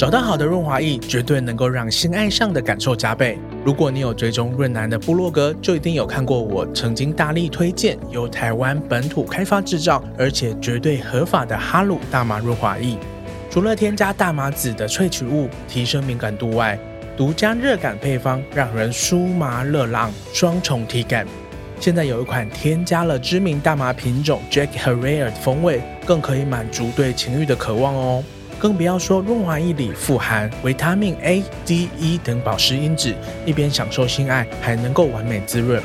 找到好的润滑液，绝对能够让性爱上的感受加倍。如果你有追踪润男的部落格，就一定有看过我曾经大力推荐由台湾本土开发制造，而且绝对合法的哈鲁大麻润滑液。除了添加大麻籽的萃取物提升敏感度外，独家热感配方让人酥麻热浪，双重体感。现在有一款添加了知名大麻品种 Jack Herer 的风味，更可以满足对情欲的渴望哦。更不要说润滑液里富含维他命 A、D、E 等保湿因子，一边享受性爱，还能够完美滋润。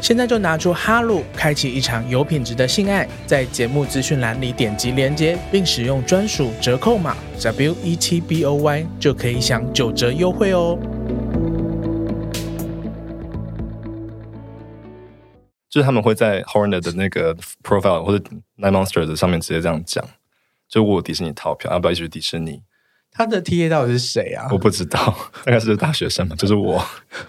现在就拿出哈鲁，开启一场有品质的性爱。在节目资讯栏里点击连接，并使用专属折扣码 W E T B O Y，就可以享九折优惠哦。就是他们会在 Horner 的那个 profile 或者 Nine Monsters 的上面直接这样讲。就我有迪士尼套票，要不要一起去迪士尼？他的 TA 到底是谁啊？我不知道，大概是大学生嘛，就是我。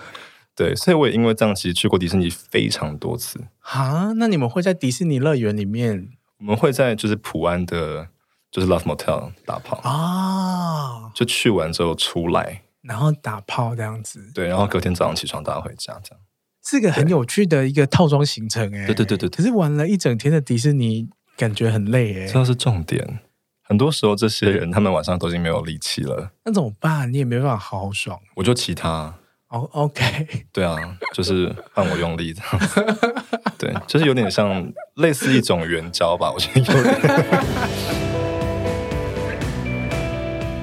对，所以我也因为这样，其实去过迪士尼非常多次。啊，那你们会在迪士尼乐园里面？我们会在就是普安的，就是 Love Motel 打炮啊。就去完之后出来，然后打炮这样子。对，然后隔天早上起床，大家回家这样。是个很有趣的一个套装行程哎。对对对对，可是玩了一整天的迪士尼，感觉很累哎。这是重点。很多时候，这些人他们晚上都已经没有力气了，那怎么办？你也没办法好好爽。我就骑他哦，OK，对啊，就是换我用力这样子，对，就是有点像类似一种援交吧，我觉得有点。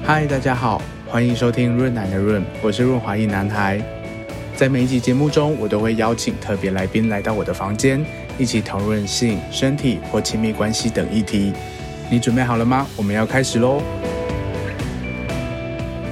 嗨，大家好，欢迎收听润男的润，我是润滑一男孩。在每一集节目中，我都会邀请特别来宾来到我的房间，一起讨论性、身体或亲密关系等议题。你准备好了吗？我们要开始喽！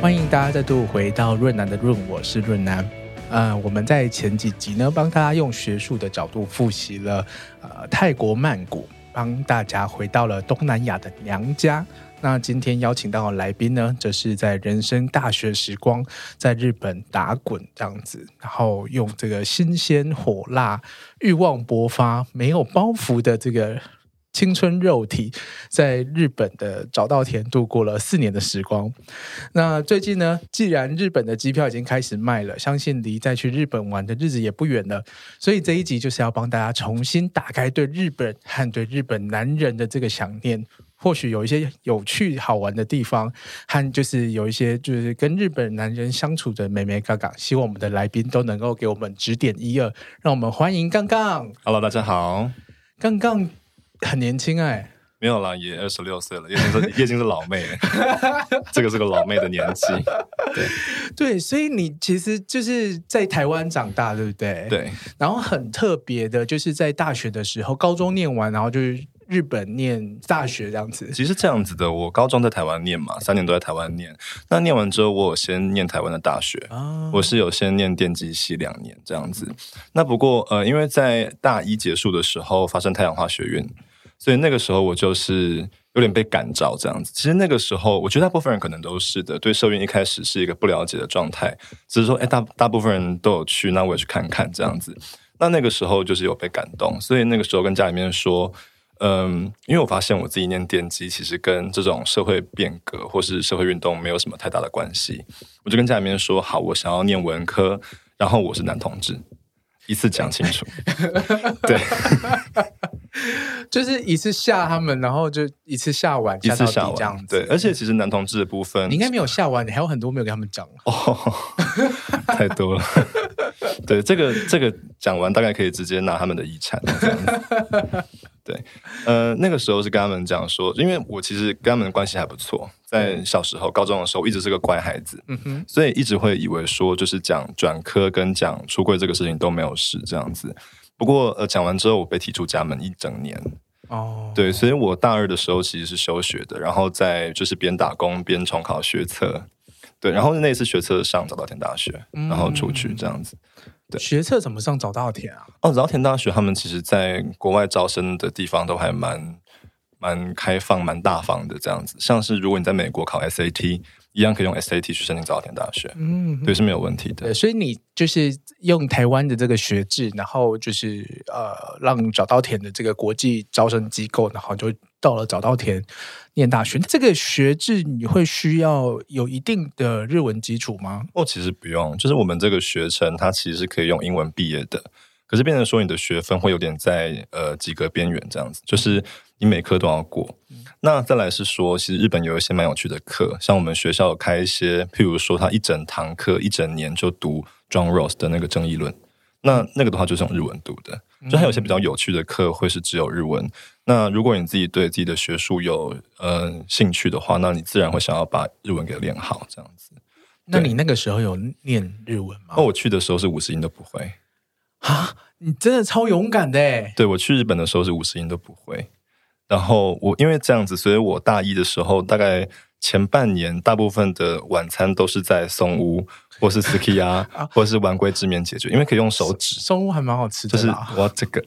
欢迎大家再度回到润南的润，我是润南。呃，我们在前几集呢，帮大家用学术的角度复习了呃泰国曼谷，帮大家回到了东南亚的娘家。那今天邀请到的来宾呢，则是在人生大学时光在日本打滚这样子，然后用这个新鲜火辣、欲望勃发、没有包袱的这个。青春肉体在日本的早稻田度过了四年的时光。那最近呢，既然日本的机票已经开始卖了，相信离再去日本玩的日子也不远了。所以这一集就是要帮大家重新打开对日本和对日本男人的这个想念。或许有一些有趣好玩的地方，和就是有一些就是跟日本男人相处的眉眉角角。希望我们的来宾都能够给我们指点一二。让我们欢迎杠杠。Hello，大家好，杠杠。很年轻哎、欸，没有啦，也二十六岁了，也已经是，已经是老妹了。这个是个老妹的年纪，对对，所以你其实就是在台湾长大，对不对？对。然后很特别的，就是在大学的时候，高中念完，然后就是日本念大学这样子。其实这样子的，我高中在台湾念嘛，三年都在台湾念。那念完之后，我有先念台湾的大学，哦、我是有先念电机系两年这样子。那不过呃，因为在大一结束的时候发生太阳花学运。所以那个时候我就是有点被感召这样子。其实那个时候，我觉得大部分人可能都是的，对社运一开始是一个不了解的状态，只是说，哎，大大部分人都有去，那我也去看看这样子。那那个时候就是有被感动，所以那个时候跟家里面说，嗯，因为我发现我自己念电机，其实跟这种社会变革或是社会运动没有什么太大的关系，我就跟家里面说，好，我想要念文科，然后我是男同志。一次讲清楚，对，就是一次吓他们，然后就一次吓完，一次吓完这样子。对，而且其实男同志的部分，你应该没有吓完，你还有很多没有跟他们讲哦，太多了。对，这个这个讲完，大概可以直接拿他们的遗产这样子。对，呃，那个时候是跟他们讲说，因为我其实跟他们的关系还不错，在小时候、高中的时候，一直是个乖孩子，嗯哼，所以一直会以为说，就是讲转科跟讲出柜这个事情都没有事这样子。不过，呃，讲完之后，我被踢出家门一整年，哦，对，所以我大二的时候其实是休学的，然后在就是边打工边重考学测，对，然后那次学测上早稻田大学，然后出去这样子。对学测怎么上早稻田啊？哦，早稻田大学他们其实在国外招生的地方都还蛮蛮开放、蛮大方的这样子。像是如果你在美国考 SAT，一样可以用 SAT 去申请早稻田大学，嗯，对，是没有问题的。对，所以你就是用台湾的这个学制，然后就是呃，让早稻田的这个国际招生机构，然后就到了早稻田念大学，这个学制你会需要有一定的日文基础吗？哦，其实不用，就是我们这个学程它其实是可以用英文毕业的，可是变成说你的学分会有点在呃及格边缘这样子，就是你每科都要过。嗯、那再来是说，其实日本有一些蛮有趣的课，像我们学校有开一些，譬如说他一整堂课一整年就读 John Rawls 的那个正义论。那那个的话就是用日文读的，就还有一些比较有趣的课会是只有日文。嗯、那如果你自己对自己的学术有呃兴趣的话，那你自然会想要把日文给练好，这样子。那你那个时候有念日文吗？哦，我去的时候是五十音都不会。啊，你真的超勇敢的诶！对，我去日本的时候是五十音都不会。然后我因为这样子，所以我大一的时候大概前半年大部分的晚餐都是在松屋。或是 Sukiya 啊，或者是玩龟制面解决，因为可以用手指。松屋还蛮好吃的，就是我这个，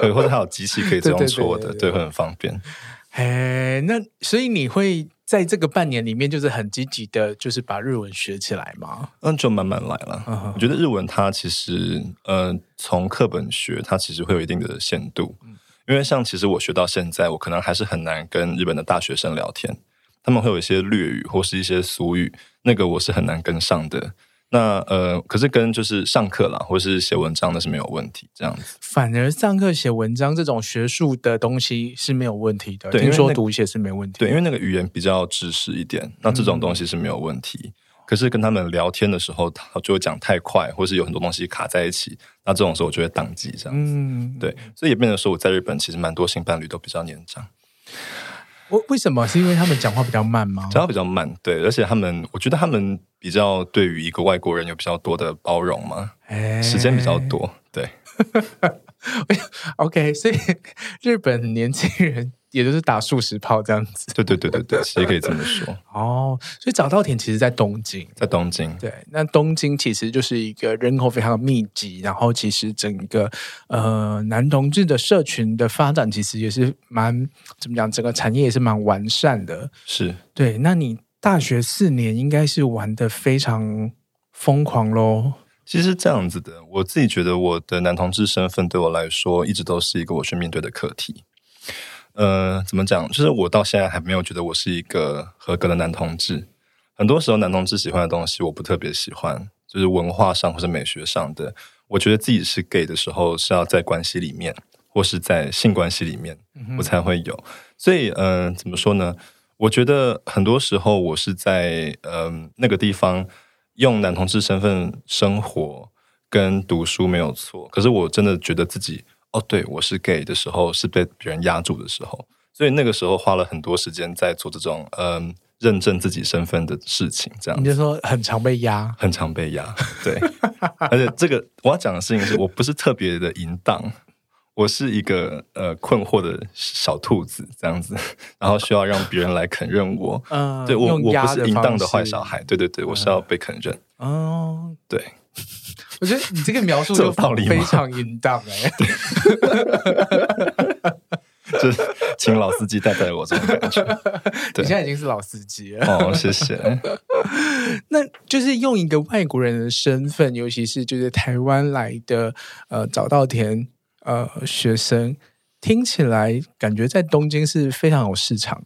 对，或者还有机器可以这样搓的，对，会很方便。哎，那所以你会在这个半年里面，就是很积极的，就是把日文学起来吗？嗯，就慢慢来了。Uh huh. 我觉得日文它其实，呃，从课本学，它其实会有一定的限度。嗯、因为像其实我学到现在，我可能还是很难跟日本的大学生聊天。他们会有一些略语或是一些俗语，那个我是很难跟上的。那呃，可是跟就是上课啦，或是写文章那是没有问题，这样子。反而上课写文章这种学术的东西是没有问题的。对，听说读写是没问题。对，因为那个语言比较知识一点，那这种东西是没有问题。嗯、可是跟他们聊天的时候，他就会讲太快，或是有很多东西卡在一起，那这种时候我就会宕机这样子。嗯，对，所以也变成说我在日本其实蛮多性伴侣都比较年长。为为什么？是因为他们讲话比较慢吗？讲话比较慢，对，而且他们，我觉得他们比较对于一个外国人有比较多的包容嘛，欸、时间比较多，对。OK，所以 日本年轻人。也就是打数十炮这样子，对对对对对，其实可以这么说。哦，所以早稻田其实，在东京，在东京。对，那东京其实就是一个人口非常密集，然后其实整个呃男同志的社群的发展，其实也是蛮怎么讲，整个产业也是蛮完善的。是对。那你大学四年应该是玩的非常疯狂喽？其实这样子的，我自己觉得我的男同志身份对我来说，一直都是一个我去面对的课题。呃，怎么讲？就是我到现在还没有觉得我是一个合格的男同志。很多时候，男同志喜欢的东西，我不特别喜欢，就是文化上或者美学上的。我觉得自己是 gay 的时候，是要在关系里面，或是在性关系里面，我才会有。所以，嗯、呃，怎么说呢？我觉得很多时候，我是在嗯、呃、那个地方用男同志身份生活跟读书没有错。可是，我真的觉得自己。哦，对，我是 gay 的时候是被别人压住的时候，所以那个时候花了很多时间在做这种嗯认证自己身份的事情，这样。你就说很常被压，很常被压，对。而且这个我要讲的事情是我不是特别的淫荡，我是一个呃困惑的小兔子这样子，然后需要让别人来肯认我。嗯，对，我我不是淫荡的坏小孩，对对对，我是要被肯认。哦，对。我觉得你这个描述道理非常淫荡哎，就是请老司机带带我这种感觉。你现在已经是老司机了哦，谢谢。那就是用一个外国人的身份，尤其是就是台湾来的呃早稻田呃学生，听起来感觉在东京是非常有市场，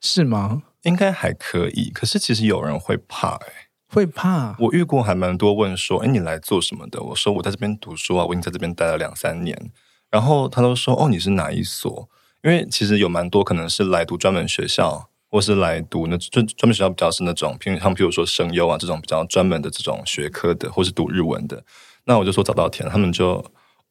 是吗？应该还可以，可是其实有人会怕哎。会怕，我遇过还蛮多问说，哎，你来做什么的？我说我在这边读书啊，我已经在这边待了两三年。然后他都说，哦，你是哪一所？因为其实有蛮多可能是来读专门学校，或是来读那专专门学校比较是那种，譬如像譬如说声优啊这种比较专门的这种学科的，或是读日文的。那我就说早稻田，他们就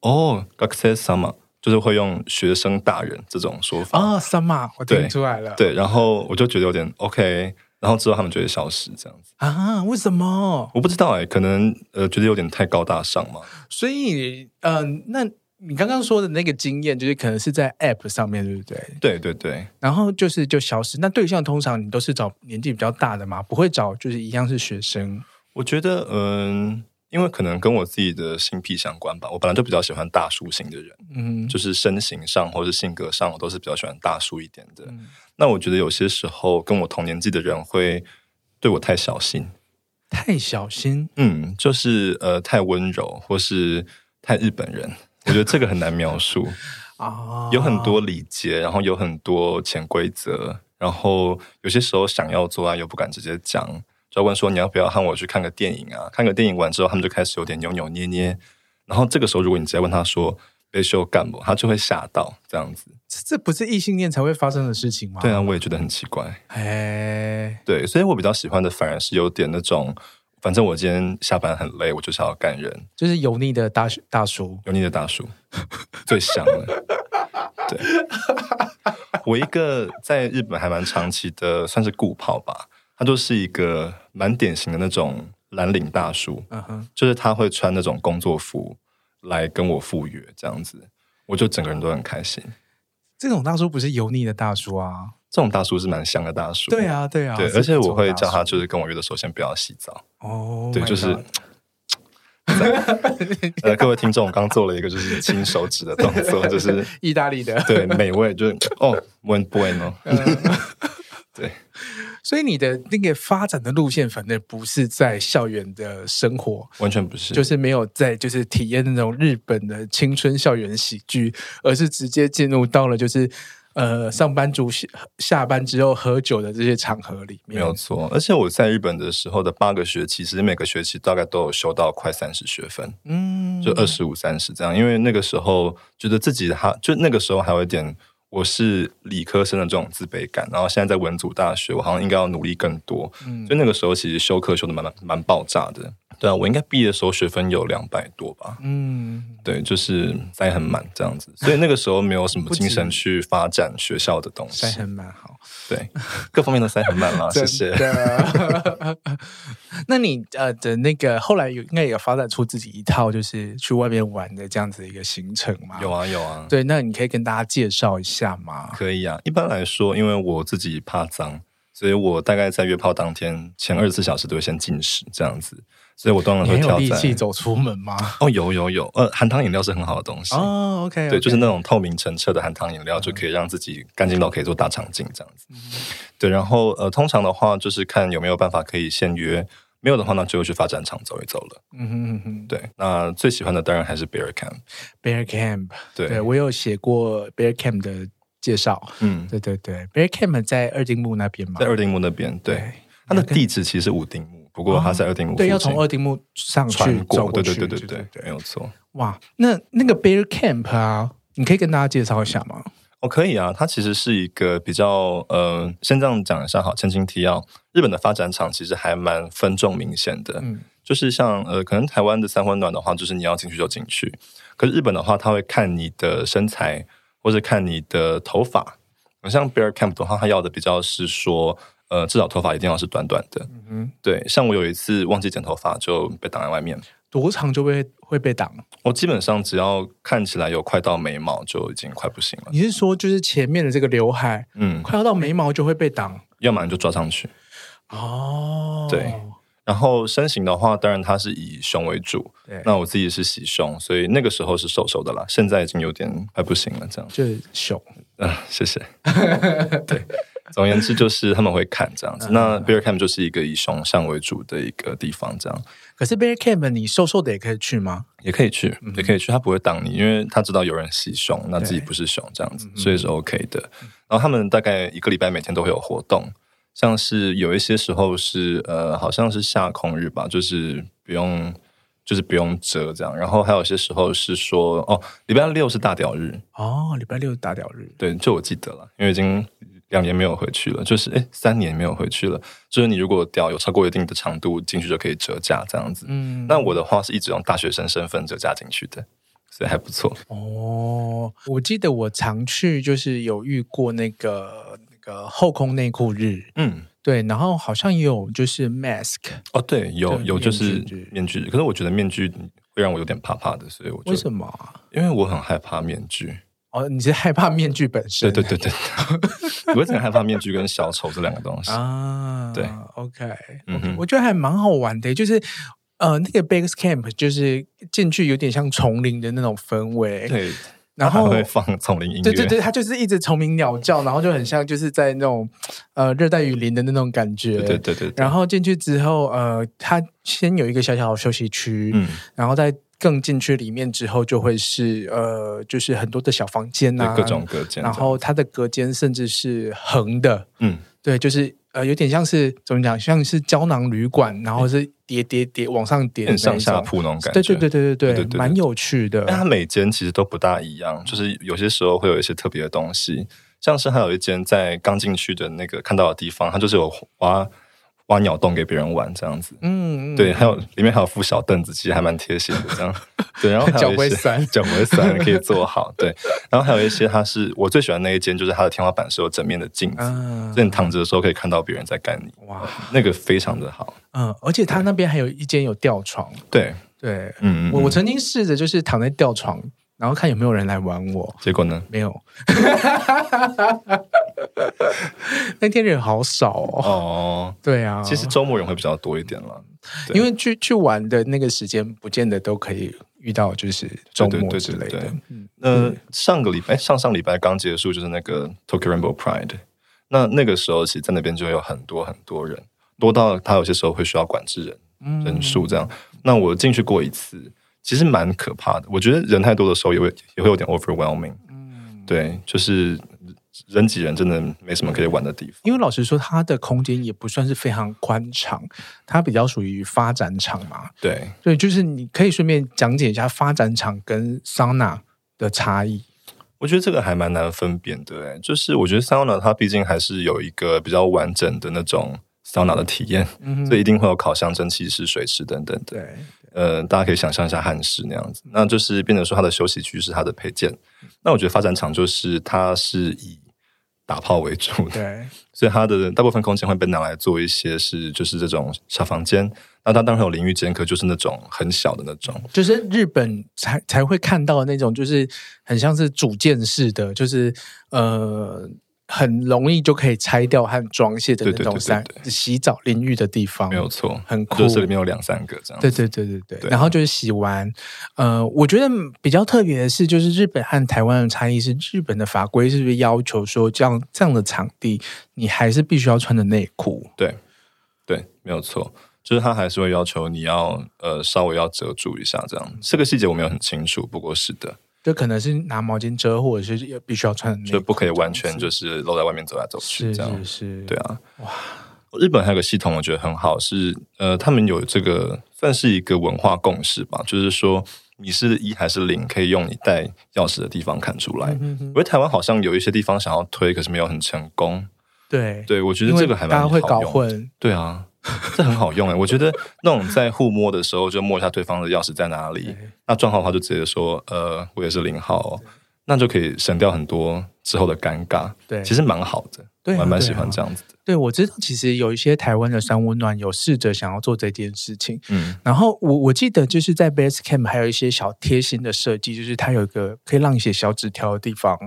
哦，学生様，就是会用学生大人这种说法啊，様，我听出来了。对，然后我就觉得有点 OK。然后之后他们就会消失，这样子啊？为什么？我不知道哎、欸，可能呃觉得有点太高大上嘛。所以，嗯、呃，那你刚刚说的那个经验，就是可能是在 App 上面，对不对？对对对。然后就是就消失。那对象通常你都是找年纪比较大的嘛，不会找就是一样是学生。我觉得，嗯、呃，因为可能跟我自己的性癖相关吧。我本来就比较喜欢大叔型的人，嗯，就是身形上或者性格上，我都是比较喜欢大叔一点的。嗯那我觉得有些时候跟我同年纪的人会对我太小心，太小心，嗯，就是呃太温柔或是太日本人，我觉得这个很难描述。啊，有很多礼节，然后有很多潜规则，然后有些时候想要做啊，又不敢直接讲，就要问说你要不要和我去看个电影啊？看个电影完之后，他们就开始有点扭扭捏捏，然后这个时候如果你直接问他说被秀干不，他就会吓到这样子。这不是异性恋才会发生的事情吗？对啊，我也觉得很奇怪。哎，对，所以我比较喜欢的反而是有点那种。反正我今天下班很累，我就想要干人，就是油腻的大大叔，油腻的大叔最香了。对，我一个在日本还蛮长期的，算是固炮吧。他就是一个蛮典型的那种蓝领大叔，嗯哼，就是他会穿那种工作服来跟我赴约，这样子，我就整个人都很开心。这种大叔不是油腻的大叔啊。这种大叔是蛮香的大叔，对啊，对啊，对，而且我会叫他，就是跟我约的时候先不要洗澡。哦，对，就是，呃，各位听众，我刚做了一个就是亲手指的动作，就是意大利的，对，美味，就是哦，muy bueno，对，所以你的那个发展的路线，反正不是在校园的生活，完全不是，就是没有在就是体验那种日本的青春校园喜剧，而是直接进入到了就是。呃，上班族下下班之后喝酒的这些场合里面，没有错。而且我在日本的时候的八个学期，其实每个学期大概都有修到快三十学分，嗯，就二十五、三十这样。因为那个时候觉得自己还就那个时候还有一点，我是理科生的这种自卑感。然后现在在文组大学，我好像应该要努力更多。嗯，就那个时候其实修课修的蛮蛮蛮爆炸的。对啊，我应该毕业的时候学分有两百多吧。嗯，对，就是塞很满这样子，所以那个时候没有什么精神去发展学校的东西。塞很满，好，对，各方面都塞很满了，谢谢。那你呃的那个后来有应该也有发展出自己一套，就是去外面玩的这样子一个行程吗？有啊，有啊。对，那你可以跟大家介绍一下吗？可以啊。一般来说，因为我自己怕脏，所以我大概在约炮当天前二十四小时都会先进食这样子。所以我当然会挑战。有力气走出门吗？哦，有有有，呃，含糖饮料是很好的东西哦。OK，对，就是那种透明澄澈的含糖饮料，就可以让自己干净到可以做大肠镜这样子。对，然后呃，通常的话就是看有没有办法可以先约，没有的话呢，就会去发展场走一走了。嗯哼嗯哼，对，那最喜欢的当然还是 Bear Camp。Bear Camp，对，我有写过 Bear Camp 的介绍。嗯，对对对，Bear Camp 在二丁目那边嘛，在二丁目那边。对，它的地址其实是五丁目。不过它在二丁目，对，要从二丁目上去走过去，对对对对对，没有错。哇，那那个 Bear Camp 啊，你可以跟大家介绍一下吗？哦，可以啊，它其实是一个比较呃，先这样讲一下好，前情提要，日本的发展场其实还蛮分众明显的，嗯，就是像呃，可能台湾的三温暖的话，就是你要进去就进去，可是日本的话，他会看你的身材或者看你的头发，像 Bear Camp 的话，他要的比较是说。呃，至少头发一定要是短短的。嗯哼，对，像我有一次忘记剪头发，就被挡在外面。多长就会会被挡？我基本上只要看起来有快到眉毛，就已经快不行了。你是说，就是前面的这个刘海，嗯，快要到眉毛就会被挡？要么你就抓上去。哦，对。然后身形的话，当然它是以胸为主。对，那我自己是喜胸，所以那个时候是瘦瘦的啦。现在已经有点快不行了，这样。就是胸。嗯、呃，谢谢。对。总而言之，就是他们会看这样子。那 Bear Camp 就是一个以熊像为主的一个地方，这样。可是 Bear Camp 你瘦瘦的也可以去吗？也可以去，也可以去。他不会挡你，因为他知道有人袭熊，那自己不是熊这样子，所以是 OK 的。然后他们大概一个礼拜每天都会有活动，像是有一些时候是呃，好像是下空日吧，就是不用，就是不用遮这样。然后还有些时候是说，哦，礼拜六是大屌日。哦，礼拜六是大屌日。对，就我记得了，因为已经。两年没有回去了，就是哎，三年没有回去了。就是你如果屌有超过一定的长度，进去就可以折价这样子。嗯，那我的话是一直用大学生身份折价进去的，所以还不错。哦，我记得我常去，就是有遇过那个那个后空内裤日。嗯，对，然后好像也有就是 mask。哦，对，有有就是面具，可是我觉得面具会让我有点怕怕的，所以我为什么啊？因为我很害怕面具。哦，你是害怕面具本身？对对对对，我只害怕面具跟小丑这两个东西啊。对，OK，我觉得还蛮好玩的，就是呃，那个 Bear Camp 就是进去有点像丛林的那种氛围，对，然后会放丛林音乐，对对对，它就是一直虫鸣鸟叫，然后就很像就是在那种呃热带雨林的那种感觉，对对对。然后进去之后，呃，它先有一个小小的休息区，嗯，然后再更进去里面之后，就会是呃，就是很多的小房间啊，各种隔间，然后它的隔间甚至是横的，嗯，对，就是呃，有点像是怎么讲，像是胶囊旅馆，然后是叠叠叠往上叠的上下铺那种感觉，对对对对对对，蛮有趣的。但它每间其实都不大一样，就是有些时候会有一些特别的东西，像是还有一间在刚进去的那个看到的地方，它就是有挖。挖鸟洞给别人玩这样子，嗯，对，还有里面还有副小凳子，其实还蛮贴心的这样。对，然后还有一些脚不会酸，脚不会酸，可以坐好。对，然后还有一些，它是我最喜欢那一间，就是它的天花板是有整面的镜子，嗯，所以你躺着的时候可以看到别人在干你。哇，那个非常的好。嗯，而且它那边还有一间有吊床。对对，嗯，我我曾经试着就是躺在吊床。然后看有没有人来玩我，结果呢？没有。那天人好少哦。哦，对啊。其实周末人会比较多一点了，因为去去玩的那个时间，不见得都可以遇到，就是周末之类的。嗯，那上个礼拜，上上礼拜刚结束，就是那个 Tokyo Rainbow Pride。那那个时候，其实在那边就会有很多很多人，多到他有些时候会需要管制人、嗯、人数这样。那我进去过一次。其实蛮可怕的，我觉得人太多的时候也会也会有点 overwhelming。嗯，对，就是人挤人，真的没什么可以玩的地方。因为老实说，它的空间也不算是非常宽敞，它比较属于发展场嘛。对，对，就是你可以顺便讲解一下发展场跟桑拿的差异。我觉得这个还蛮难分辨的，哎，就是我觉得桑拿它毕竟还是有一个比较完整的那种桑拿的体验，嗯、所以一定会有烤箱、蒸汽室、水池等等的。对。呃，大家可以想象一下汉室那样子，那就是变成说它的休息区是它的配件。那我觉得发展厂就是它是以打炮为主的，对，所以它的大部分空间会被拿来做一些是就是这种小房间。那它当然有淋浴间，可就是那种很小的那种，就是日本才才会看到的那种，就是很像是主建式的，就是呃。很容易就可以拆掉和装卸的那种三洗澡淋浴的地方，没有错，很酷。就是里面有两三个这样。对对对对对。对然后就是洗完，呃，我觉得比较特别的是，就是日本和台湾的差异是，日本的法规是不是要求说，这样这样的场地，你还是必须要穿的内裤？对对，没有错，就是他还是会要求你要呃稍微要遮住一下这样。这个细节我没有很清楚，不过是的。就可能是拿毛巾遮，或者是必须要穿，就不可以完全就是露在外面走来走去这样。是是是，对啊。哇，日本还有个系统，我觉得很好，是呃，他们有这个算是一个文化共识吧，就是说你是一还是零，可以用你带钥匙的地方看出来。嗯、哼哼，我觉得台湾好像有一些地方想要推，可是没有很成功。对对，我觉得这个还蛮好用。大家会搞混。对啊。这很好用哎，我觉得那种在互摸的时候就摸一下对方的钥匙在哪里，那撞号的话就直接说呃，我也是零号哦，那就可以省掉很多之后的尴尬。对，其实蛮好的，对，我还蛮喜欢这样子的。对，我知道，其实有一些台湾的三温暖有试着想要做这件事情。嗯，然后我我记得就是在 Base Camp 还有一些小贴心的设计，就是它有一个可以让你写小纸条的地方，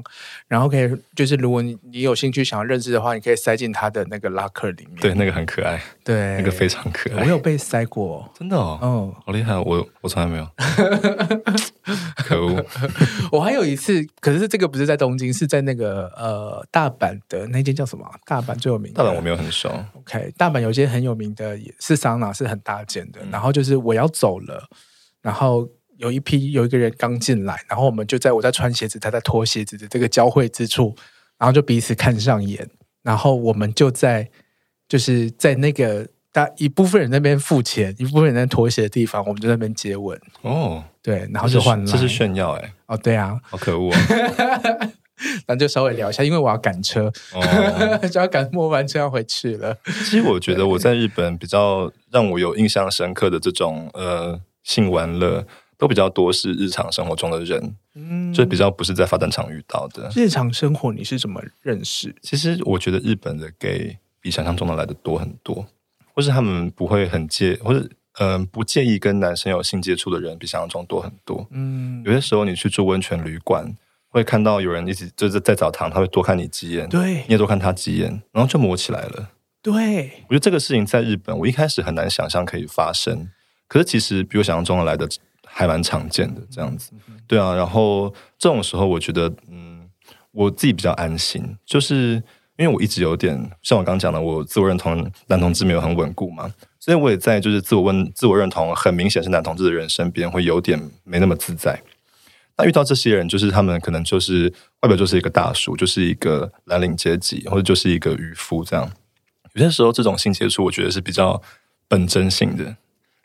然后可以就是如果你你有兴趣想要认识的话，你可以塞进它的那个 locker 里面。对，那个很可爱。对，那个非常可爱。我有被塞过，真的哦。嗯，好厉害，我我从来没有。可恶！我还有一次，可是这个不是在东京，是在那个呃大阪的那间叫什么？大阪最有名的。我没有很熟。OK，大阪有些很有名的也是桑拿，是很大间的。嗯、然后就是我要走了，然后有一批有一个人刚进来，然后我们就在我在穿鞋子，他在脱鞋子的这个交汇之处，然后就彼此看上眼，然后我们就在就是在那个大一部分人那边付钱，一部分人在脱鞋的地方，我们就在那边接吻。哦，对，然后就换了，这是炫耀哎、欸！哦，对啊，好可恶啊！那就稍微聊一下，因为我要赶车，哦、就要赶末班车要回去了。其实我觉得我在日本比较让我有印象深刻的这种呃性玩乐，都比较多是日常生活中的人，嗯，就比较不是在发展场遇到的。日常生活你是怎么认识？其实我觉得日本的 gay 比想象中的来的多很多，或是他们不会很介，或是嗯、呃、不介意跟男生有性接触的人比想象中多很多。嗯，有些时候你去住温泉旅馆。会看到有人一直就是在澡堂，他会多看你几眼，对，你也多看他几眼，然后就摸起来了。对，我觉得这个事情在日本，我一开始很难想象可以发生，可是其实比我想象中的来的还蛮常见的这样子。对啊，然后这种时候，我觉得，嗯，我自己比较安心，就是因为我一直有点像我刚刚讲的，我自我认同男同志没有很稳固嘛，所以我也在就是自我问自我认同很明显是男同志的人身边会有点没那么自在。那遇到这些人，就是他们可能就是外表就是一个大叔，就是一个蓝领阶级，或者就是一个渔夫这样。有些时候这种性接触，我觉得是比较本真性的，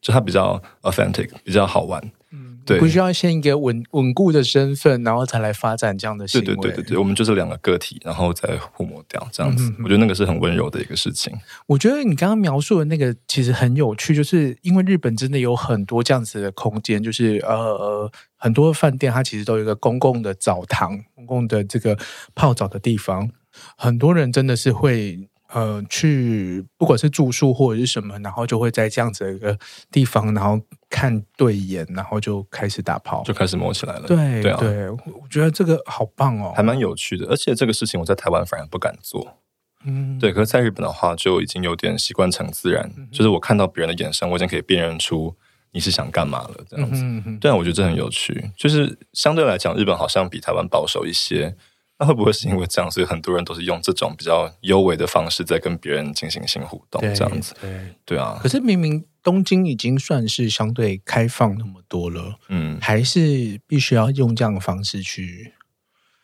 就他比较 authentic，比较好玩。对，不需要先一个稳稳固的身份，然后才来发展这样的行为。对对对对对，我们就是两个个体，然后再互抹掉这样子。嗯、我觉得那个是很温柔的一个事情。我觉得你刚刚描述的那个其实很有趣，就是因为日本真的有很多这样子的空间，就是呃很多饭店它其实都有一个公共的澡堂、公共的这个泡澡的地方，很多人真的是会。呃，去不管是住宿或者是什么，然后就会在这样子的一个地方，然后看对眼，然后就开始打炮，就开始摸起来了。对对啊，对，我觉得这个好棒哦，还蛮有趣的。而且这个事情我在台湾反而不敢做，嗯，对。可是在日本的话，就已经有点习惯成自然，嗯、就是我看到别人的眼神，我已经可以辨认出你是想干嘛了，这样子。对啊，我觉得这很有趣。就是相对来讲，日本好像比台湾保守一些。那会不会是因为这样，所以很多人都是用这种比较优美的方式在跟别人进行性互动，这样子？对对啊。可是明明东京已经算是相对开放那么多了，嗯，还是必须要用这样的方式去。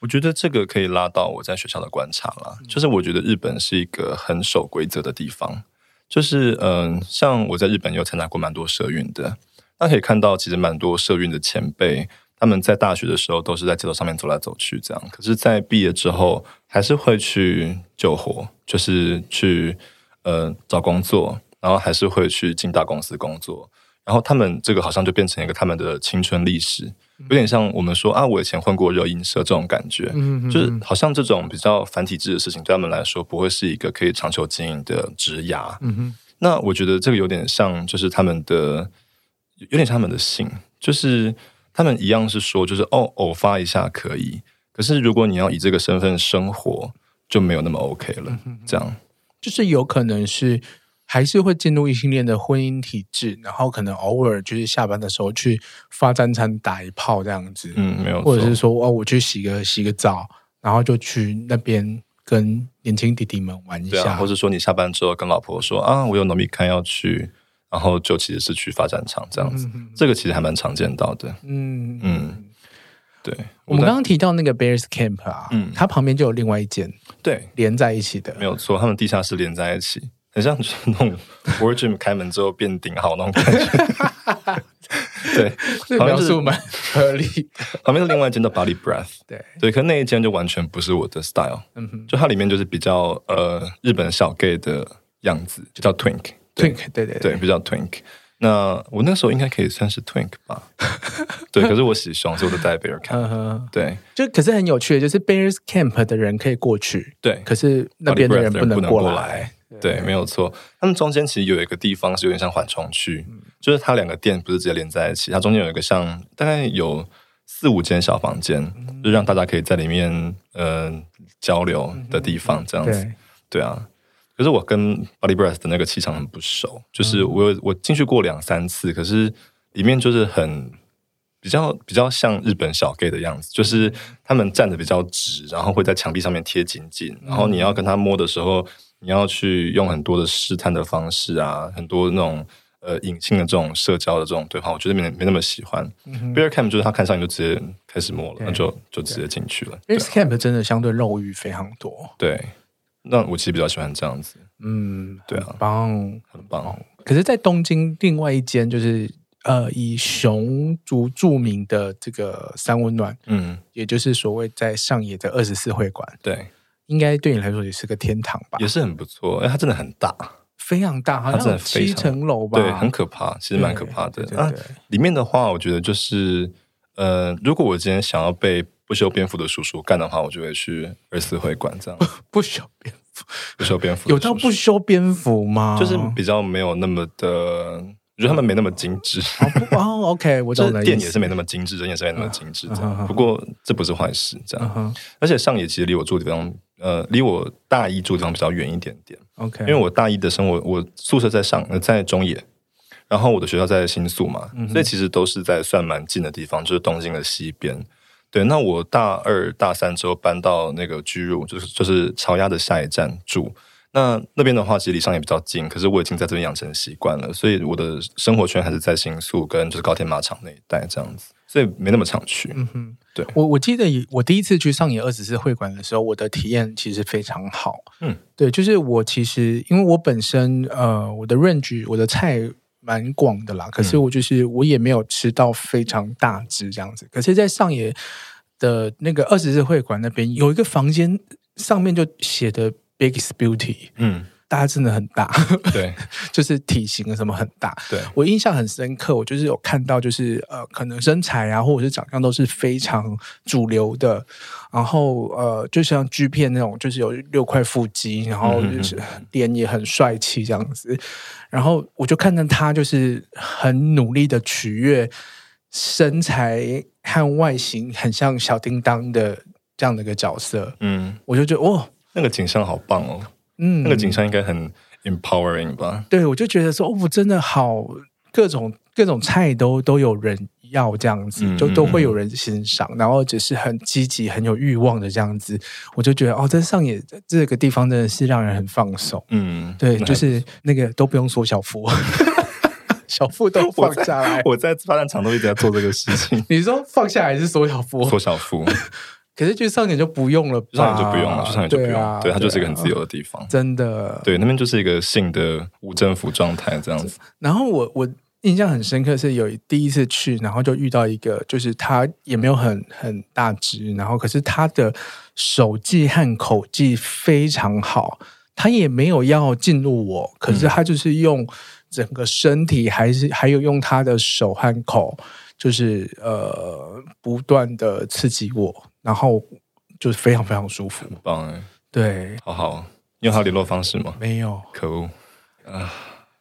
我觉得这个可以拉到我在学校的观察了，就是我觉得日本是一个很守规则的地方，就是嗯、呃，像我在日本有参加过蛮多社运的，那可以看到其实蛮多社运的前辈。他们在大学的时候都是在街头上面走来走去，这样。可是，在毕业之后，还是会去救火，就是去呃找工作，然后还是会去进大公司工作。然后他们这个好像就变成一个他们的青春历史，有点像我们说啊，我以前混过热音社这种感觉，就是好像这种比较繁体制的事情，对他们来说不会是一个可以长久经营的职涯。那我觉得这个有点像，就是他们的有点像他们的性，就是。他们一样是说，就是哦，偶发一下可以，可是如果你要以这个身份生活，就没有那么 OK 了。这样就是有可能是还是会进入异性恋的婚姻体制，然后可能偶尔就是下班的时候去发战餐打一炮这样子。嗯，没有，或者是说哦，我去洗个洗个澡，然后就去那边跟年轻弟弟们玩一下，啊、或者说你下班之后跟老婆说啊，我有糯米看要去。然后就其实是去发展厂这样子，嗯、这个其实还蛮常见到的。嗯嗯，对。我们刚刚提到那个 Bears Camp 啊，嗯，它旁边就有另外一间，对，连在一起的，没有错。他们地下室连在一起，很像那种 World Gym 开门之后变顶好那种感觉。对，这描述蛮合理。旁边是另外一间的 Body Breath，对对，可那一间就完全不是我的 style。嗯哼，就它里面就是比较呃日本小 gay 的样子，就叫 Twink。Twink，对对对，对，比较 Twink。那我那时候应该可以算是 Twink 吧？对，可是我喜双，所以我都带 Bear Camp。对，就可是很有趣的，就是 Bears Camp 的人可以过去，对，可是那边的人不能过来。对，没有错。他们中间其实有一个地方是有点像缓冲区，就是它两个店不是直接连在一起，它中间有一个像大概有四五间小房间，就让大家可以在里面呃交流的地方，这样子。对啊。可是我跟 Body Breath 的那个气场很不熟，就是我我进去过两三次，可是里面就是很比较比较像日本小 gay 的样子，就是他们站的比较直，然后会在墙壁上面贴紧紧，然后你要跟他摸的时候，你要去用很多的试探的方式啊，很多那种呃隐性的这种社交的这种对话，我觉得没没那么喜欢。Bear Camp 就是他看上你就直接开始摸了，那就就直接进去了。Bear Camp 真的相对肉欲非常多，对。那我其实比较喜欢这样子，嗯，对啊，棒，很棒。可是，在东京另外一间就是呃，以熊族著名的这个三温暖，嗯，也就是所谓在上野的二十四会馆，对，应该对你来说也是个天堂吧？也是很不错，因为它真的很大，非常大，好像有七层楼吧？对，很可怕，其实蛮可怕的。啊，里面的话，我觉得就是呃，如果我今天想要被不修边幅的叔叔干的话，我就会去二四会馆这样。不修边幅，不修边幅，有到不修边幅吗？就是比较没有那么的，我觉得他们没那么精致。哦，OK，我懂了。店也是没那么精致，人也是没那么精致。这样，不过这不是坏事，这样。而且上野其实离我住的地方，呃，离我大一住的地方比较远一点点。OK，因为我大一的生活，我宿舍在上，在中野，然后我的学校在新宿嘛，所以其实都是在算蛮近的地方，就是东京的西边。对，那我大二大三之后搬到那个巨乳，就是就是朝鸭的下一站住。那那边的话，其实离上也比较近，可是我已经在这边养成习惯了，所以我的生活圈还是在新宿跟就是高田马场那一带这样子，所以没那么常去。嗯哼，对我我记得我第一次去上野二十四会馆的时候，我的体验其实非常好。嗯，对，就是我其实因为我本身呃我的 range 我的菜蛮广的啦，可是我就是我也没有吃到非常大只这样子，可是，在上野的那个二十日会馆那边有一个房间，上面就写的。“Biggest beauty，嗯，大家真的很大，对，就是体型什么很大，对，我印象很深刻，我就是有看到，就是呃，可能身材啊，或者是长相都是非常主流的，然后呃，就像 G 片那种，就是有六块腹肌，然后就是脸也很帅气这样子，然后我就看到他就是很努力的取悦身材和外形很像小叮当的这样的一个角色，嗯，我就觉得哦。那个景象好棒哦，嗯，那个景象应该很 empowering 吧？对，我就觉得说，哦，真的好，各种各种菜都都有人要这样子，就都会有人欣赏，然后只是很积极、很有欲望的这样子，我就觉得哦，在上野这个地方真的是让人很放松，嗯，对，就是那个都不用缩小腹，小腹都放下来。我在发展场都一直在做这个事情。你说放下来是缩小腹？缩小腹。可是去上野就不用了，上野就不用了，去上野就不用，对，啊、对，它就是一个很自由的地方，真的。对，那边就是一个性的无政府状态这样子。然后我我印象很深刻是有第一次去，然后就遇到一个，就是他也没有很很大只，然后可是他的手技和口技非常好，他也没有要进入我，可是他就是用整个身体，还是还有用他的手和口，就是呃不断的刺激我。然后就是非常非常舒服，很棒哎！对，好好，你有他联络方式吗？没有，可恶啊！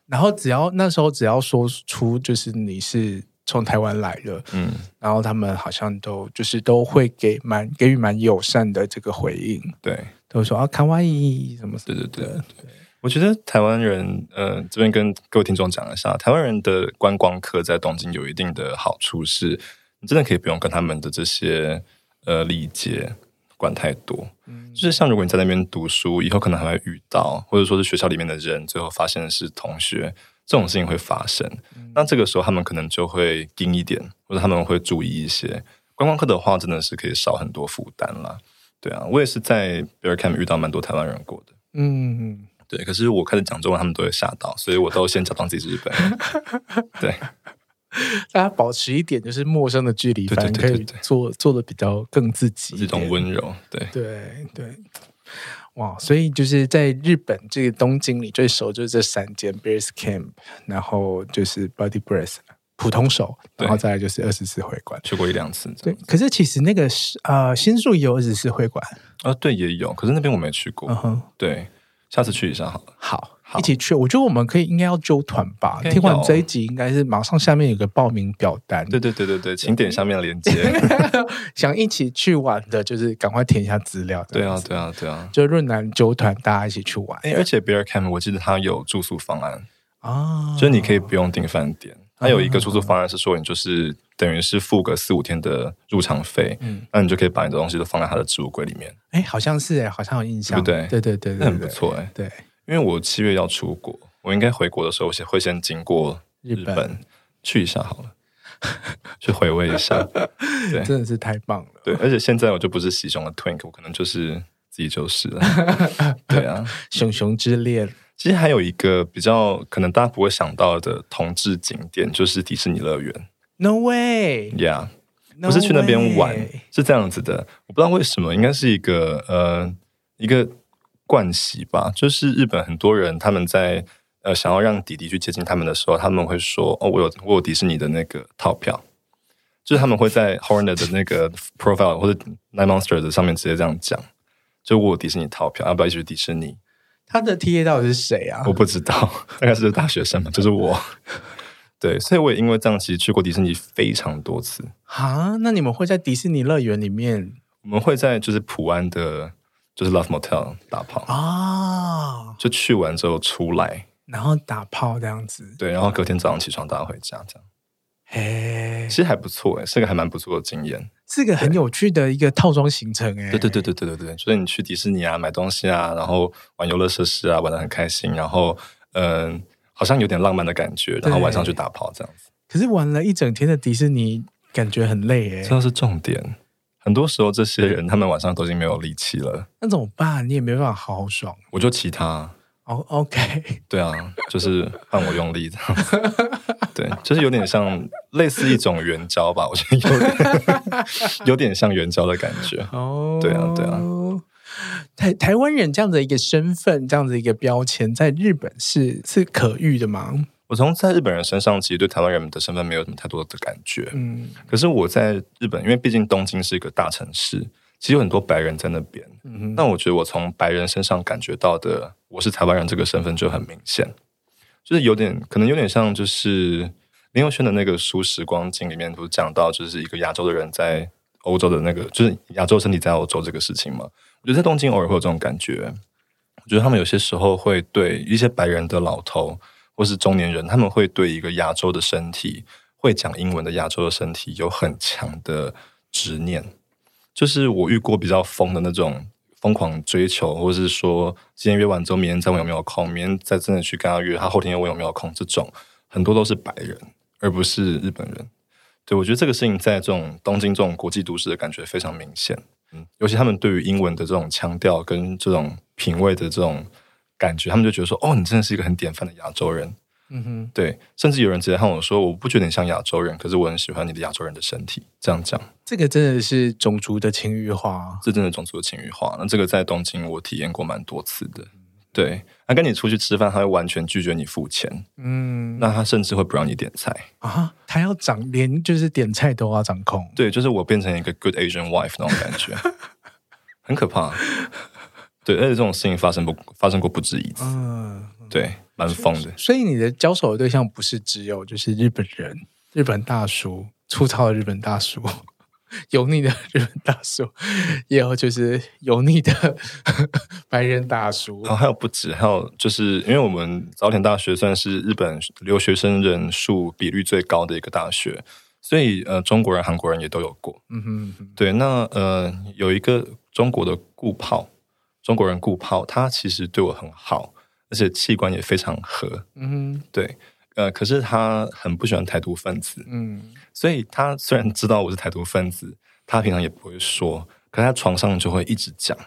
然后只要那时候只要说出就是你是从台湾来的，嗯，然后他们好像都就是都会给蛮给予蛮友善的这个回应，对，都会说啊卡哇伊什么什么，对对对对。我觉得台湾人，呃，这边跟各位听众讲一下，台湾人的观光客在东京有一定的好处是，你真的可以不用跟他们的这些。呃，理解管太多，嗯，就是像如果你在那边读书，以后可能还会遇到，或者说是学校里面的人，最后发现的是同学，这种事情会发生。嗯，那这个时候他们可能就会盯一点，或者他们会注意一些。观光客的话，真的是可以少很多负担啦。对啊，我也是在 Bear Camp 遇到蛮多台湾人过的。嗯，对。可是我开始讲中文，他们都会吓到，所以我都先假装自己是日本人。对。大家保持一点就是陌生的距离，反正可以做做的比较更自己，这种温柔，对对对，哇！所以就是在日本这个东京里最熟就是这三间 Bear Camp，然后就是 Body Breath 普通手，然后再来就是二十四会馆，去过一两次。对，可是其实那个是呃新宿也有二十四会馆啊，对，也有，可是那边我没去过。嗯哼，对，下次去一下好了。好。一起去，我觉得我们可以应该要揪团吧。听完这一集，应该是马上下面有个报名表单。对对对对对，请点下面的链接。想一起去玩的，就是赶快填一下资料。对啊对啊对啊，就润南揪团，大家一起去玩。而且 Bear Camp 我记得他有住宿方案啊，就是你可以不用订饭店。他有一个住宿方案是说，你就是等于是付个四五天的入场费，嗯，那你就可以把你的东西都放在他的置物柜里面。哎，好像是哎，好像有印象，对对对对，那很不错哎，对。因为我七月要出国，我应该回国的时候先会先经过日本，去一下好了，去回味一下。对，真的是太棒了。对，而且现在我就不是喜熊的 Twink，我可能就是自己就是了。对啊，熊熊之恋。其实还有一个比较可能大家不会想到的同志景点，就是迪士尼乐园。No way，Yeah，不是去那边玩，是这样子的。我不知道为什么，应该是一个呃一个。惯习吧，就是日本很多人他们在呃想要让弟弟去接近他们的时候，他们会说：“哦，我有我有迪士尼的那个套票。”就是他们会在 Hornet 的那个 profile 或者 Nine Monsters 的上面直接这样讲：“就我有迪士尼套票，要不要一起去迪士尼？”他的 TA 到底是谁啊？我不知道，大概是大学生嘛，就是我。对，所以我也因为这样，其实去过迪士尼非常多次。啊，那你们会在迪士尼乐园里面？我们会在就是普安的。就是 Love Motel 打炮啊，就去完之后出来，然后打炮这样子。对，然后隔天早上起床，大家回家这样。嘿，其实还不错哎，是个还蛮不错的经验，是个很有趣的一个套装行程哎。对对对对对对对，就是你去迪士尼啊，买东西啊，然后玩游乐设施啊，玩的很开心，然后嗯、呃，好像有点浪漫的感觉，然后晚上去打炮这样子。可是玩了一整天的迪士尼，感觉很累哎，这是重点。很多时候，这些人他们晚上都已经没有力气了，那怎么办？你也没办法好好爽。我就骑他。哦、oh，OK，对啊，就是换我用力这样子，对，就是有点像类似一种援交吧，我觉得有点 有点像援交的感觉。哦、oh，对啊，对啊，台台湾人这样的一个身份，这样的一个标签，在日本是是可遇的吗？我从在日本人身上，其实对台湾人的身份没有什么太多的感觉。嗯，可是我在日本，因为毕竟东京是一个大城市。其实有很多白人在那边，嗯，那我觉得我从白人身上感觉到的，我是台湾人这个身份就很明显，就是有点可能有点像，就是林佑轩的那个书《时光镜》里面不是讲到，就是一个亚洲的人在欧洲的那个，就是亚洲身体在欧洲这个事情嘛。我觉得在东京偶尔会有这种感觉，我觉得他们有些时候会对一些白人的老头或是中年人，他们会对一个亚洲的身体，会讲英文的亚洲的身体有很强的执念。就是我遇过比较疯的那种疯狂追求，或是说今天约完之后，明天再问有没有空，明天再真的去跟他约，他后天又问有没有空，这种很多都是白人，而不是日本人。对，我觉得这个事情在这种东京这种国际都市的感觉非常明显。嗯，尤其他们对于英文的这种腔调跟这种品味的这种感觉，他们就觉得说，哦，你真的是一个很典范的亚洲人。嗯哼，对，甚至有人直接和我说：“我不觉得你像亚洲人，可是我很喜欢你的亚洲人的身体。”这样讲，这个真的是种族的情欲化，这真的种族的情欲化。那这个在东京我体验过蛮多次的。对，他跟你出去吃饭，他会完全拒绝你付钱。嗯，那他甚至会不让你点菜啊，他要掌连就是点菜都要掌控。对，就是我变成一个 good Asian wife 那种感觉，很可怕。对，而且这种事情发生不发生过不止一次。嗯，对。蛮疯的，所以你的交手的对象不是只有就是日本人、日本大叔、粗糙的日本大叔、油腻的日本大叔，也有就是油腻的 白人大叔。然后还有不止，还有就是因为我们早田大学算是日本留学生人数比率最高的一个大学，所以呃，中国人、韩国人也都有过。嗯哼，对，那呃，有一个中国的顾炮，中国人顾炮，他其实对我很好。而且器官也非常合，嗯，对，呃，可是他很不喜欢台独分子，嗯，所以他虽然知道我是台独分子，他平常也不会说，可是他床上就会一直讲，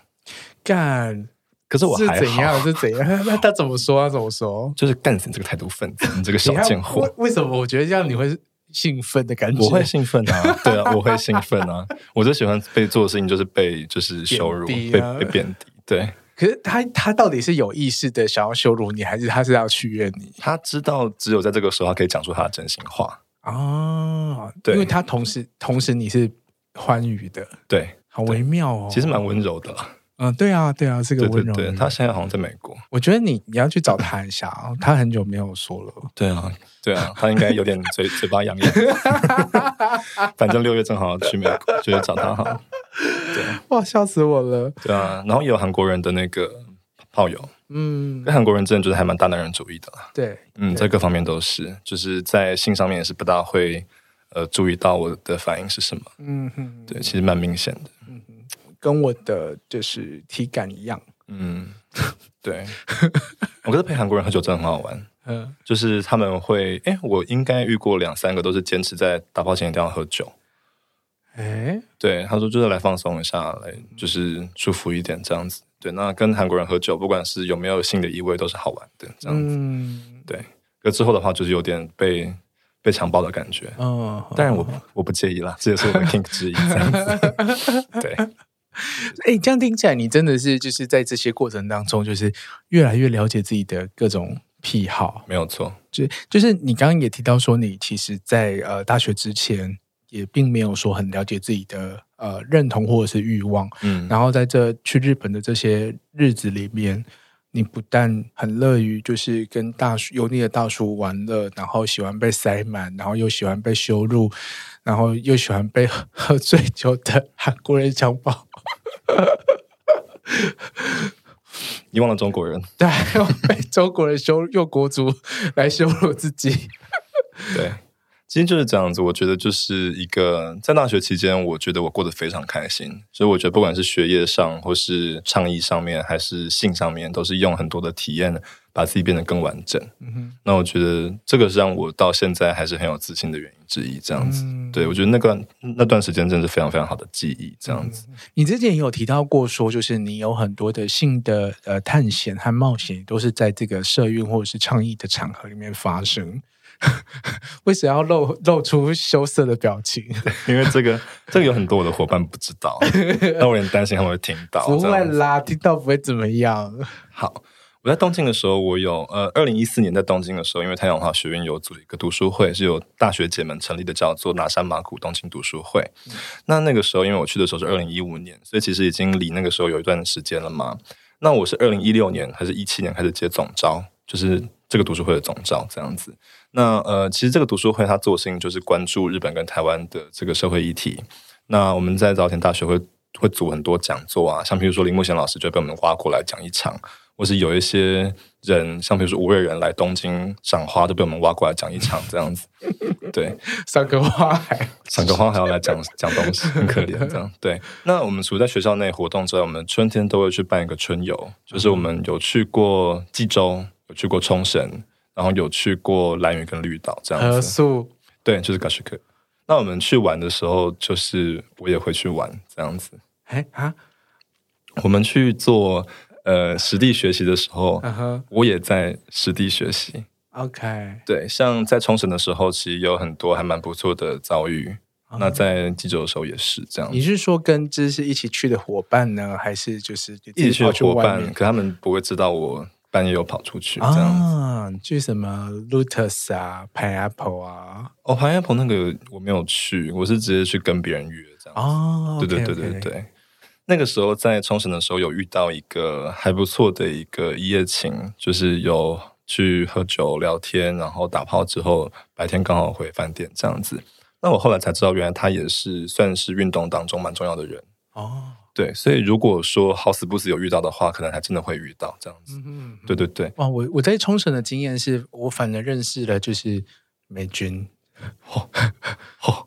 干，可是我还，是怎样？是怎样？那他怎么说？啊怎么说？就是干死你这个台独分子，你这个小贱货！为什么？我觉得这样你会兴奋的感觉？我会兴奋啊，对啊，我会兴奋啊，我最喜欢被做的事情就是被就是羞辱，被被贬低，对。可是他他到底是有意识的想要羞辱你，还是他是要取悦你？他知道只有在这个时候，他可以讲出他的真心话哦，对，因为他同时同时你是欢愉的，对，好微妙哦，其实蛮温柔的。嗯，对啊，对啊，是个温柔的。对，对，对，他现在好像在美国。我觉得你你要去找他一下啊，他很久没有说了。对啊，对啊，他应该有点嘴 嘴巴痒痒。反正六月正好要去美国，就去找他好。对，哇，笑死我了。对啊，然后也有韩国人的那个炮友，嗯，跟韩国人真的就是还蛮大男人主义的。对，嗯，在各方面都是，就是在性上面也是不大会呃注意到我的反应是什么。嗯哼，对，其实蛮明显的。嗯哼，跟我的就是体感一样。嗯，对，我觉得陪韩国人喝酒真的很好玩。嗯，就是他们会，哎，我应该遇过两三个都是坚持在打炮前一定要喝酒。哎，对，他说就是来放松一下，来就是舒服一点这样子。对，那跟韩国人喝酒，不管是有没有性的意味，都是好玩的这样子。嗯，对。可之后的话，就是有点被被强暴的感觉。嗯，当然我我不介意啦，这也是我的 kink 之一。这样子，对。哎，这样听起来，你真的是就是在这些过程当中，就是越来越了解自己的各种癖好。没有错，就就是你刚刚也提到说，你其实在，在呃大学之前。也并没有说很了解自己的呃认同或者是欲望，嗯，然后在这去日本的这些日子里面，你不但很乐于就是跟大叔油腻的大叔玩乐，然后喜欢被塞满，然后又喜欢被羞辱，然后又喜欢被喝 醉酒的韩国人强暴，你忘了中国人？对，被中国人羞辱，用国族来羞辱自己，对。其实就是这样子。我觉得就是一个在大学期间，我觉得我过得非常开心。所以我觉得不管是学业上，或是倡议上面，还是性上面，都是用很多的体验。把自己变得更完整，嗯哼，那我觉得这个是让我到现在还是很有自信的原因之一。这样子，嗯、对我觉得那段那段时间真的是非常非常好的记忆。这样子，你之前也有提到过，说就是你有很多的性的呃探险和冒险，都是在这个社运或者是倡议的场合里面发生。为什么要露露出羞涩的表情？因为这个这个有很多我的伙伴不知道，那我有点担心他们会听到。不会啦，听到不会怎么样。好。我在东京的时候，我有呃，二零一四年在东京的时候，因为太阳花学院有组一个读书会，是由大学姐们成立的，叫做拿山马古东京读书会。嗯、那那个时候，因为我去的时候是二零一五年，所以其实已经离那个时候有一段时间了嘛。那我是二零一六年还是一七年开始接总招，就是这个读书会的总召这样子。那呃，其实这个读书会它做的事情就是关注日本跟台湾的这个社会议题。那我们在早田大学会会组很多讲座啊，像比如说林木贤老师就被我们挖过来讲一场。或是有一些人，像比如说吴瑞仁来东京赏花，都被我们挖过来讲一场这样子。对，赏个花还赏个花还要来讲讲东西，很可怜这样。对，那我们除了在学校内活动之外，我们春天都会去办一个春游，就是我们有去过济州，有去过冲绳，然后有去过兰屿跟绿岛这样子。合宿对，就是嘎什克。那我们去玩的时候，就是我也会去玩这样子。哎啊，我们去做。呃，实地学习的时候，uh huh. 我也在实地学习。OK，对，像在冲绳的时候，其实有很多还蛮不错的遭遇。Uh huh. 那在济州的时候也是这样。你是说跟就是一起去的伙伴呢，还是就是一起去的伙伴？可他们不会知道我半夜有跑出去这样子。啊，去什么 Lotus 啊，Pineapple 啊？哦，Pineapple 那个我没有去，我是直接去跟别人约这样子。哦，对对对对对。那个时候在冲绳的时候，有遇到一个还不错的一个一夜情，就是有去喝酒聊天，然后打炮之后，白天刚好回饭店这样子。那我后来才知道，原来他也是算是运动当中蛮重要的人哦。对，所以如果说好死不死有遇到的话，可能还真的会遇到这样子。嗯对对对。哇，我我在冲绳的经验是我反而认识了就是美军。哦，好，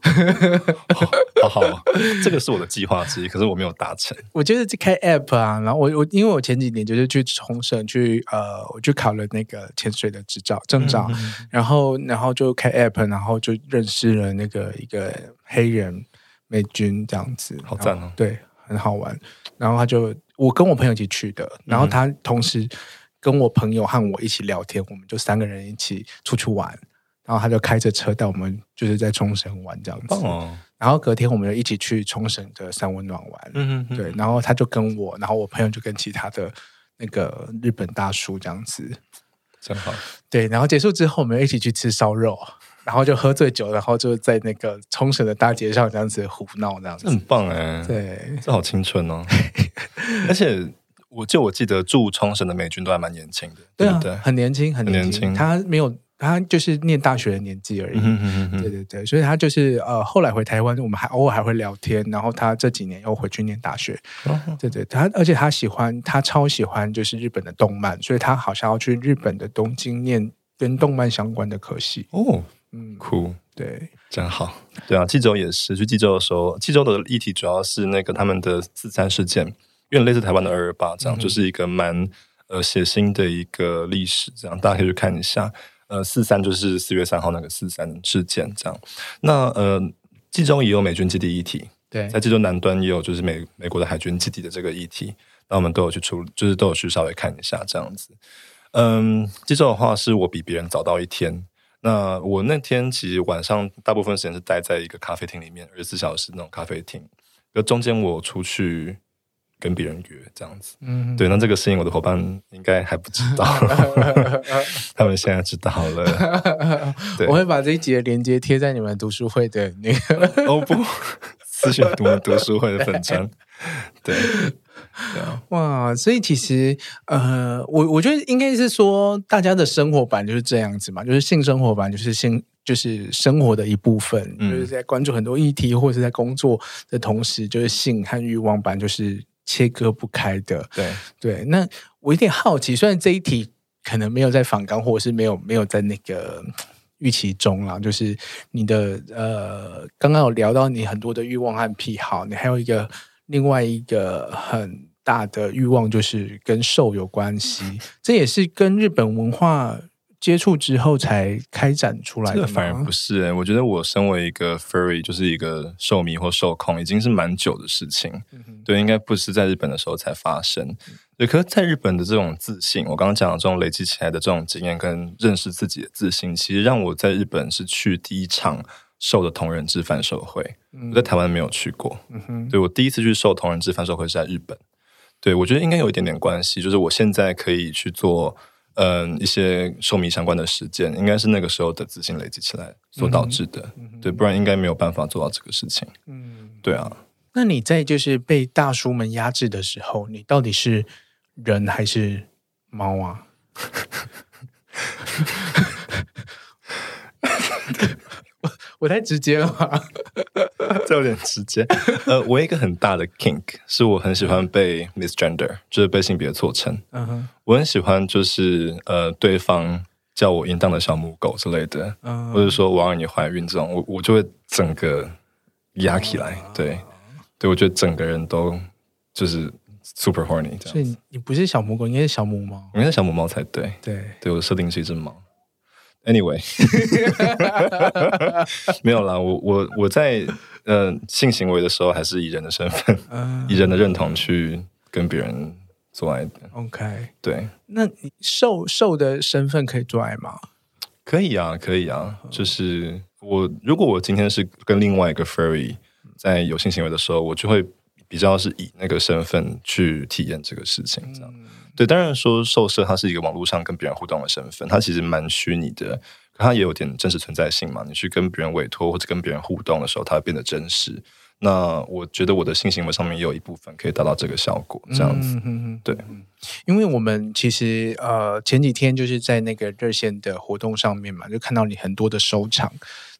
好好，这个是我的计划之一，可是我没有达成。我就是开 app 啊，然后我我因为我前几年就是去冲绳去呃，我去考了那个潜水的执照证照，嗯、然后然后就开 app，然后就认识了那个一个黑人美军这样子，好赞哦，对，很好玩。然后他就我跟我朋友一起去的，然后他同时跟我朋友和我一起聊天，我们就三个人一起出去玩。然后他就开着车带我们，就是在冲绳玩这样子。哦、然后隔天我们就一起去冲绳的三温暖玩。对，然后他就跟我，然后我朋友就跟其他的那个日本大叔这样子，真好。对，然后结束之后，我们一起去吃烧肉，然后就喝醉酒，然后就在那个冲绳的大街上这样子胡闹，这样子。很棒哎，对，这好青春哦。而且我就我记得住冲绳的美军都还蛮年轻的，对啊对？啊、很年轻，很年轻，年轻他没有。他就是念大学的年纪而已，嗯、哼哼对对对，所以他就是呃，后来回台湾，我们还偶尔还会聊天。然后他这几年又回去念大学，哦、对对，他而且他喜欢，他超喜欢就是日本的动漫，所以他好像要去日本的东京念跟动漫相关的科系。哦，嗯，酷，对，真好。对啊，济州也是去济州的时候，济州的议题主要是那个他们的四三事件，有点类似台湾的二二八这样，嗯、就是一个蛮呃血腥的一个历史，这样大家可以去看一下。呃，四三就是四月三号那个四三事件，这样。那呃，济州也有美军基地议题，对，在济州南端也有就是美美国的海军基地的这个议题，那我们都有去出，就是都有去稍微看一下这样子。嗯，济州的话是我比别人早到一天，那我那天其实晚上大部分时间是待在一个咖啡厅里面，二十四小时那种咖啡厅，而中间我出去。跟别人约这样子，嗯，对，那这个事情我的伙伴应该还不知道，他们现在知道了。对，我会把这一集的链接贴在你们读书会的那个哦不，私讯读读书会的粉专。对，哇，所以其实呃，我我觉得应该是说，大家的生活版就是这样子嘛，就是性生活版就是性就是生活的一部分，嗯、就是在关注很多议题或者是在工作的同时，就是性和欲望版就是。切割不开的，对对。那我有点好奇，虽然这一题可能没有在访纲，或者是没有没有在那个预期中啦。就是你的呃，刚刚有聊到你很多的欲望和癖好，你还有一个另外一个很大的欲望，就是跟瘦有关系。这也是跟日本文化。接触之后才开展出来的，这个反而不是。我觉得我身为一个 furry，就是一个兽迷或兽控，已经是蛮久的事情。对，应该不是在日本的时候才发生。嗯、对，可是在日本的这种自信，我刚刚讲的这种累积起来的这种经验跟认识自己的自信，其实让我在日本是去第一场兽的同人志贩售会。嗯、我在台湾没有去过。嗯哼，对，我第一次去受同人志贩售会是在日本。对，我觉得应该有一点点关系，就是我现在可以去做。嗯，一些受迷相关的实践，应该是那个时候的自信累积起来所导致的，对，不然应该没有办法做到这个事情。嗯，对啊。那你在就是被大叔们压制的时候，你到底是人还是猫啊？我太直接了吧？这有点直接。呃，我有一个很大的 kink 是我很喜欢被 misgender，就是被性别错称。嗯哼，我很喜欢就是呃，对方叫我淫荡的小母狗之类的，嗯、或者说我让你怀孕这种，我我就会整个压起来。嗯、对，对我觉得整个人都就是 super horny 这样。所以你不是小母狗，应该是小母猫，应该是小母猫才对。对，对我设定是一只猫。Anyway，没有啦，我我我在呃性行为的时候，还是以人的身份，嗯、以人的认同去跟别人做爱的。OK，对。那你兽兽的身份可以做爱吗？可以啊，可以啊。就是我如果我今天是跟另外一个 furry 在有性行为的时候，我就会比较是以那个身份去体验这个事情，这样。嗯对，当然说兽社它是一个网络上跟别人互动的身份，它其实蛮虚拟的，可它也有点真实存在性嘛。你去跟别人委托或者跟别人互动的时候，它会变得真实。那我觉得我的性行为上面也有一部分可以达到这个效果，这样子。对，因为我们其实呃前几天就是在那个热线的活动上面嘛，就看到你很多的收藏。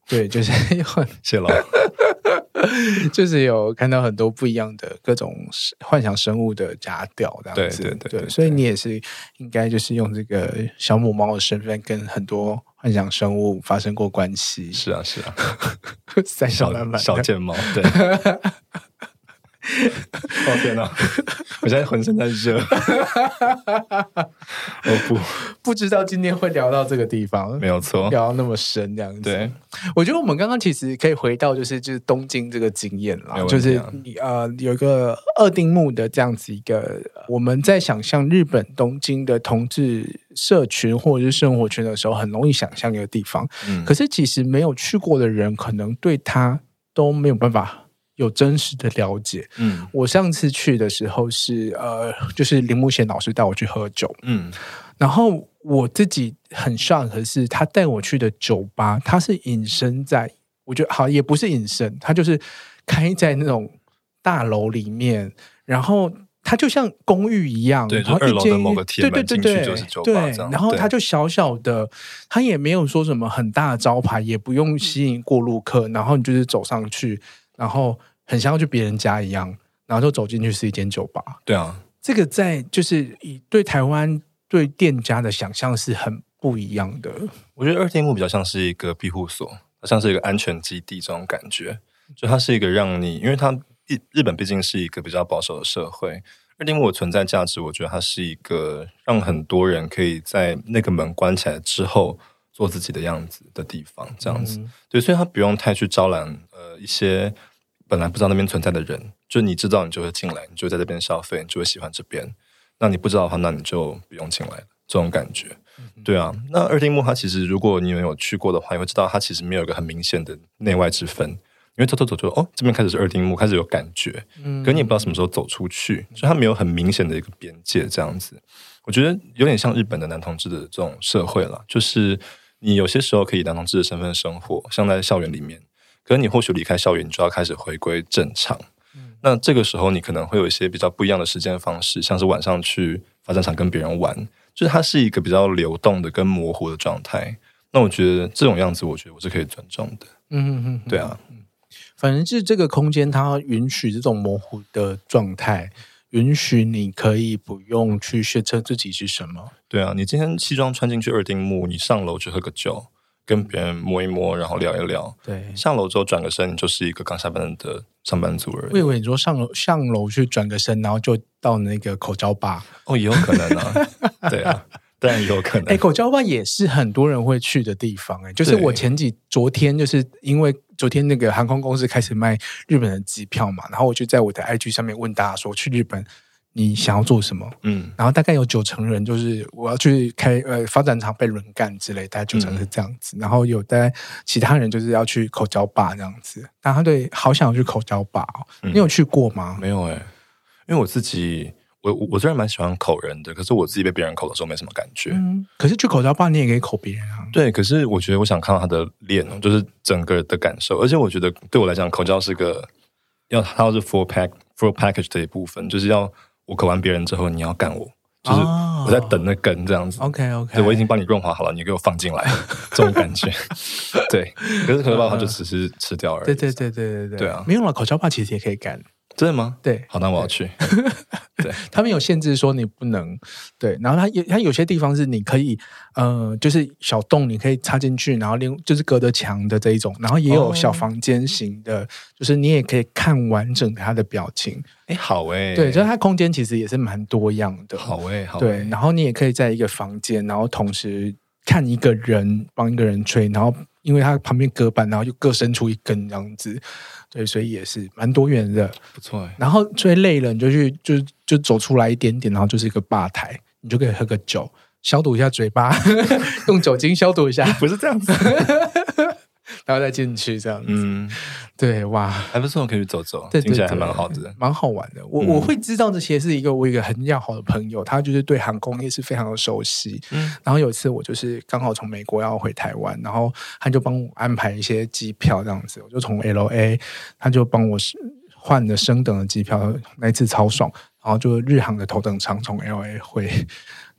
对，就是 有谢了。就是有看到很多不一样的各种幻想生物的假屌这样子，对对对，所以你也是应该就是用这个小母猫的身份跟很多幻想生物发生过关系。是啊是啊，三小小贱猫，对。哦天哪！我现在浑身在热。我 不不知道今天会聊到这个地方，没有错，聊到那么深这样子。对，我觉得我们刚刚其实可以回到就是就是东京这个经验啦，啊、就是呃有一个二丁目的这样子一个，我们在想象日本东京的同志社群或者是生活圈的时候，很容易想象一个地方。嗯，可是其实没有去过的人，可能对他都没有办法。有真实的了解，嗯，我上次去的时候是呃，就是林木贤老师带我去喝酒，嗯，然后我自己很 shock 的是他带我去的酒吧，他是隐身在，我觉得好也不是隐身，他就是开在那种大楼里面，然后他就像公寓一样，对，然后二楼的某个铁门进去就是酒吧，对，然后他就小小的，他也没有说什么很大的招牌，也不用吸引过路客，然后你就是走上去。然后很像要去别人家一样，然后就走进去是一间酒吧。对啊，这个在就是以对台湾对店家的想象是很不一样的。我觉得二丁目比较像是一个庇护所，像是一个安全基地这种感觉。就它是一个让你，因为它日日本毕竟是一个比较保守的社会，二丁目的存在价值，我觉得它是一个让很多人可以在那个门关起来之后做自己的样子的地方。这样子，嗯、对，所以他不用太去招揽呃。一些本来不知道那边存在的人，就你知道，你就会进来，你就会在这边消费，你就会喜欢这边。那你不知道的话，那你就不用进来了。这种感觉，对啊。那二丁目它其实，如果你有去过的话，你会知道它其实没有一个很明显的内外之分。因为走走走就哦，这边开始是二丁目，开始有感觉，嗯，可你也不知道什么时候走出去，所以它没有很明显的一个边界。这样子，我觉得有点像日本的男同志的这种社会了，就是你有些时候可以男同志的身份生活，像在校园里面。可是你或许离开校园，你就要开始回归正常。嗯、那这个时候，你可能会有一些比较不一样的时间方式，像是晚上去发展场跟别人玩，就是它是一个比较流动的跟模糊的状态。那我觉得这种样子，我觉得我是可以尊重的。嗯嗯嗯，对啊，反正就是这个空间它允许这种模糊的状态，允许你可以不用去宣称自己是什么。对啊，你今天西装穿进去二丁目，你上楼去喝个酒。跟别人摸一摸，然后聊一聊。对，上楼之后转个身，你就是一个刚下班的上班族而已。我以为你说上楼上楼去转个身，然后就到那个口罩吧？哦，也有可能啊。对啊，当然有可能。哎，口交吧也是很多人会去的地方。哎，就是我前几昨天就是因为昨天那个航空公司开始卖日本的机票嘛，然后我就在我的 IG 上面问大家说去日本。你想要做什么？嗯，然后大概有九成人就是我要去开呃发展厂被轮干之类，大概九成是这样子。嗯、然后有的其他人就是要去口交吧这样子。但他对好想要去口交吧哦，嗯、你有去过吗？没有哎、欸，因为我自己我我虽然蛮喜欢口人的，可是我自己被别人口的时候没什么感觉。嗯，可是去口交吧你也可以口别人啊。对，可是我觉得我想看到他的脸，就是整个的感受。而且我觉得对我来讲，口交是个要它是 full pack full package 的一部分，就是要。我口完别人之后，你要干我，就是我在等那根这样子。OK OK，对，我已经帮你润滑好了，你给我放进来，这种感觉。对，可是口交吧它就只是吃掉而已。对对对对对对，对啊，没有了，口交吧其实也可以干。真的吗？对，好，那我要去。对，他们有限制说你不能对，然后它有它有些地方是你可以，呃，就是小洞你可以插进去，然后另就是隔着墙的这一种，然后也有小房间型的，哦、就是你也可以看完整他的表情。哎，好哎，对，就是它空间其实也是蛮多样的。好哎，好。对，然后你也可以在一个房间，然后同时看一个人帮一个人吹，然后因为他旁边隔板，然后就各伸出一根这样子。对，所以也是蛮多元的，不错。然后最累了，你就去，就就走出来一点点，然后就是一个吧台，你就可以喝个酒，消毒一下嘴巴，用酒精消毒一下，不是这样子。然后再进去这样子，嗯，对，哇，还不错，可以去走走，对对对，听起来还蛮好的，蛮好玩的。我、嗯、我会知道这些是一个我一个很要好的朋友，他就是对航空业是非常的熟悉。嗯，然后有一次我就是刚好从美国要回台湾，然后他就帮我安排一些机票这样子，我就从 LA，他就帮我换了升等的机票，那一次超爽。然后就日航的头等舱从 LA 回，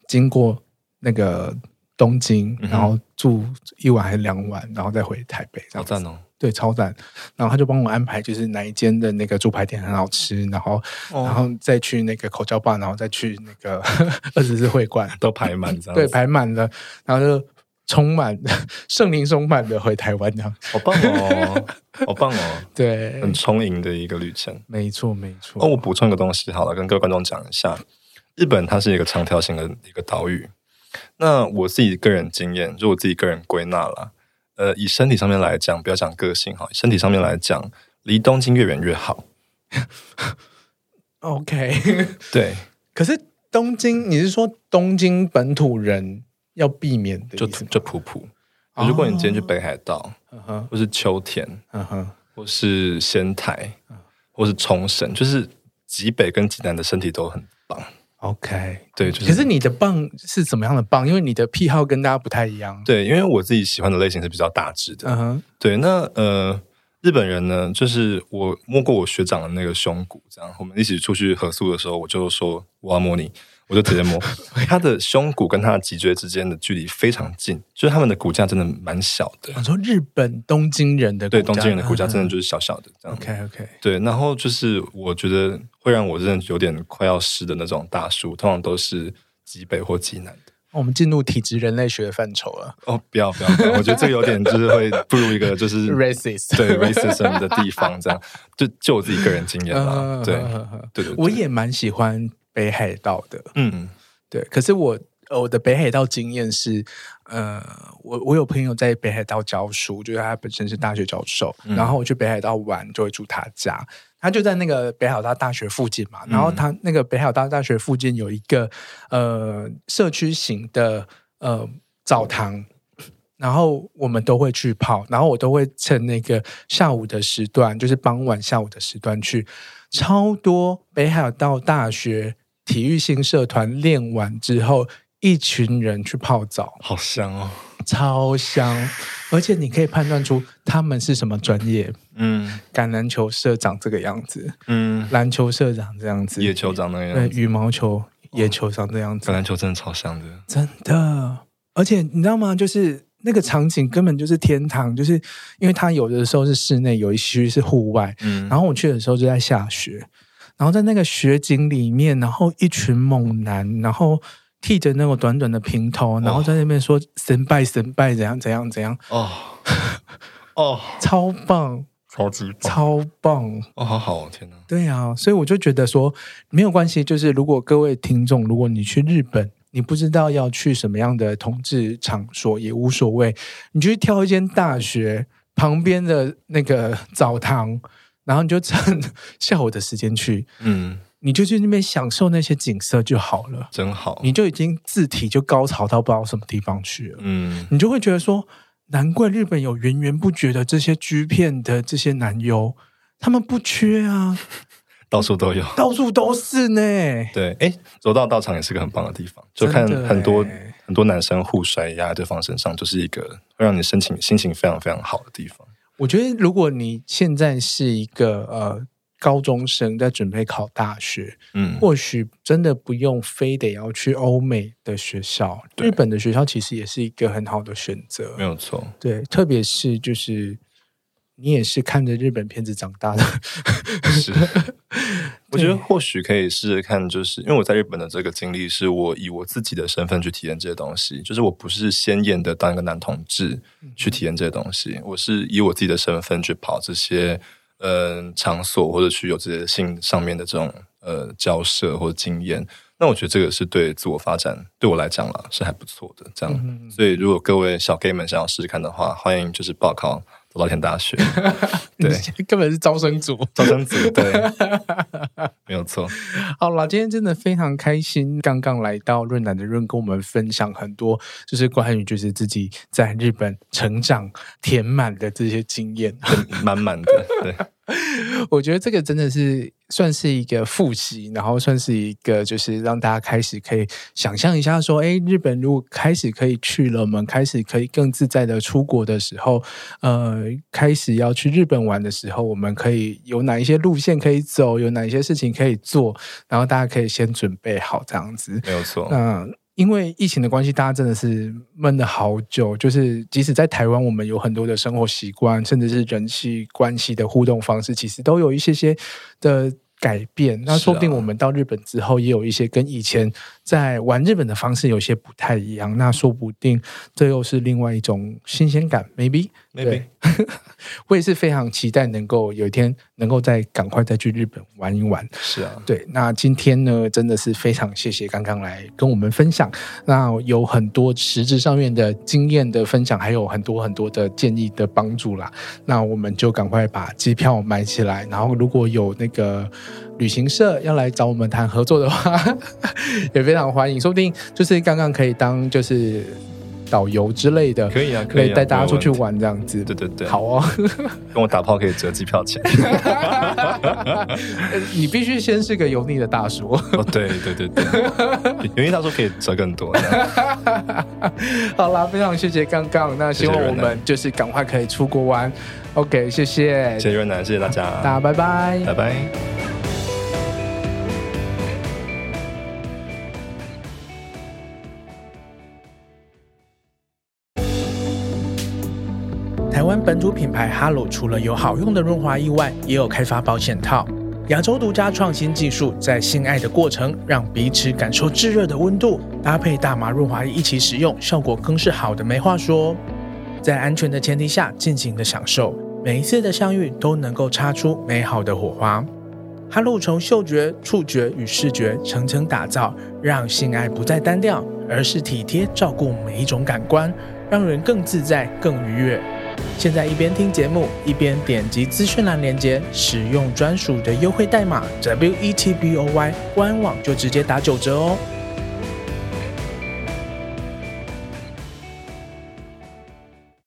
经过那个。东京，然后住一晚还是两晚，然后再回台北，这样子。好赞哦！对，超赞。然后他就帮我安排，就是哪一间的那个猪排店很好吃，然后，哦、然后再去那个口交吧，然后再去那个 二十四会馆，都排满，对，排满了，然后就充满圣灵充满的回台湾，这样好棒哦，好棒哦，对，很充盈的一个旅程。没错，没错。哦，我补充一个东西，好了，跟各位观众讲一下，日本它是一个长条形的一个岛屿。那我自己个人经验，就我自己个人归纳了，呃，以身体上面来讲，不要讲个性哈，身体上面来讲，离东京越远越好。OK，对。可是东京，你是说东京本土人要避免的就就普普。如果你今天去北海道，哦、或是秋田，或是仙台，或是冲绳，就是极北跟极南的身体都很棒。OK，对，就是。可是你的棒是怎么样的棒？因为你的癖好跟大家不太一样。对，因为我自己喜欢的类型是比较大只的。嗯哼、uh，huh. 对。那呃，日本人呢，就是我摸过我学长的那个胸骨，这样我们一起出去合宿的时候，我就说我要摸你。我就直接摸 他的胸骨跟他的脊椎之间的距离非常近，就是他们的骨架真的蛮小的。我说日本东京人的骨架，对东京人的骨架真的就是小小的这样。OK OK，对，然后就是我觉得会让我真的有点快要湿的那种大叔，通常都是极北或极南的。我们进入体质人类学的范畴了。哦，不要不要不要，我觉得这个有点就是会步入一个就是 racist 对 racism 的地方，这样就就我自己个人经验啦。对对对，我也蛮喜欢。北海道的，嗯，对。可是我我的北海道经验是，呃，我我有朋友在北海道教书，就是他本身是大学教授，嗯、然后我去北海道玩就会住他家，他就在那个北海道大学附近嘛。然后他那个北海道大学附近有一个呃社区型的呃澡堂，然后我们都会去泡，然后我都会趁那个下午的时段，就是傍晚下午的时段去，超多北海道大学。体育性社团练完之后，一群人去泡澡，好香哦，超香！而且你可以判断出他们是什么专业。嗯，橄榄球社长这个样子，嗯，篮球社长这样子，野球长那样子，对，羽毛球、野球长这样子。橄榄球真的超香的，真的。而且你知道吗？就是那个场景根本就是天堂，就是因为它有的时候是室内，有一区是户外。嗯，然后我去的时候就在下雪。然后在那个雪景里面，然后一群猛男，然后剃着那个短短的平头，然后在那边说神拜神拜怎样怎样怎样哦。哦，超棒，超级棒。超棒哦，好好天哪！对啊，所以我就觉得说没有关系，就是如果各位听众，如果你去日本，你不知道要去什么样的同志场所也无所谓，你就去挑一间大学旁边的那个澡堂，然后你就趁 下午的时间去，嗯。你就去那边享受那些景色就好了，真好。你就已经字体就高潮到不知道什么地方去了，嗯，你就会觉得说，难怪日本有源源不绝的这些 G 片的这些男优，他们不缺啊，到处都有，到处都是呢。对，哎，柔道道场也是个很棒的地方，就看很多很多男生互摔压在对方身上，就是一个会让你心情心情非常非常好的地方。我觉得如果你现在是一个呃。高中生在准备考大学，嗯，或许真的不用非得要去欧美的学校，日本的学校其实也是一个很好的选择，没有错。对，特别是就是你也是看着日本片子长大的，是。我觉得或许可以试试看，就是因为我在日本的这个经历，是我以我自己的身份去体验这些东西，就是我不是鲜艳的当一个男同志去体验这些东西，我是以我自己的身份去跑这些。呃，场所或者去有这些性上面的这种呃交涉或者经验，那我觉得这个是对自我发展对我来讲啦是还不错的。这样，嗯、所以如果各位小 gay 们想要试试看的话，欢迎就是报考早稻田大学。对，根本是招生组，招生组对，没有错。好了，今天真的非常开心，刚刚来到润南的润，跟我们分享很多，就是关于就是自己在日本成长填满的这些经验，满满的，对。我觉得这个真的是算是一个复习，然后算是一个就是让大家开始可以想象一下，说，哎，日本如果开始可以去了，我们开始可以更自在的出国的时候，呃，开始要去日本玩的时候，我们可以有哪一些路线可以走，有哪一些事情可以做，然后大家可以先准备好这样子，没有错，嗯。因为疫情的关系，大家真的是闷了好久。就是即使在台湾，我们有很多的生活习惯，甚至是人际关系的互动方式，其实都有一些些的改变。那说不定我们到日本之后，也有一些跟以前在玩日本的方式有些不太一样。那说不定这又是另外一种新鲜感。Maybe。Maybe，我也是非常期待能够有一天能够再赶快再去日本玩一玩。是啊，对。那今天呢，真的是非常谢谢刚刚来跟我们分享。那有很多实质上面的经验的分享，还有很多很多的建议的帮助啦。那我们就赶快把机票买起来。然后如果有那个旅行社要来找我们谈合作的话，也非常欢迎。说不定就是刚刚可以当就是。导游之类的可以啊，可以带大家出去玩这样子。对对对，好哦，跟我打炮可以折机票钱。你必须先是个油腻的大叔。哦，对对对对，油腻大叔可以折更多。好啦，非常谢谢刚刚，那希望我们就是赶快可以出国玩。OK，谢谢，谢谢润南，谢谢大家，大家拜拜，拜拜。本土品牌哈鲁除了有好用的润滑液外，也有开发保险套。亚洲独家创新技术，在性爱的过程让彼此感受炙热的温度，搭配大麻润滑液一起使用，效果更是好的没话说。在安全的前提下，尽情的享受，每一次的相遇都能够擦出美好的火花。哈露从嗅觉、触觉与视觉层层打造，让性爱不再单调，而是体贴照顾每一种感官，让人更自在、更愉悦。现在一边听节目，一边点击资讯栏链接，使用专属的优惠代码 WETBOY，官网就直接打九折哦。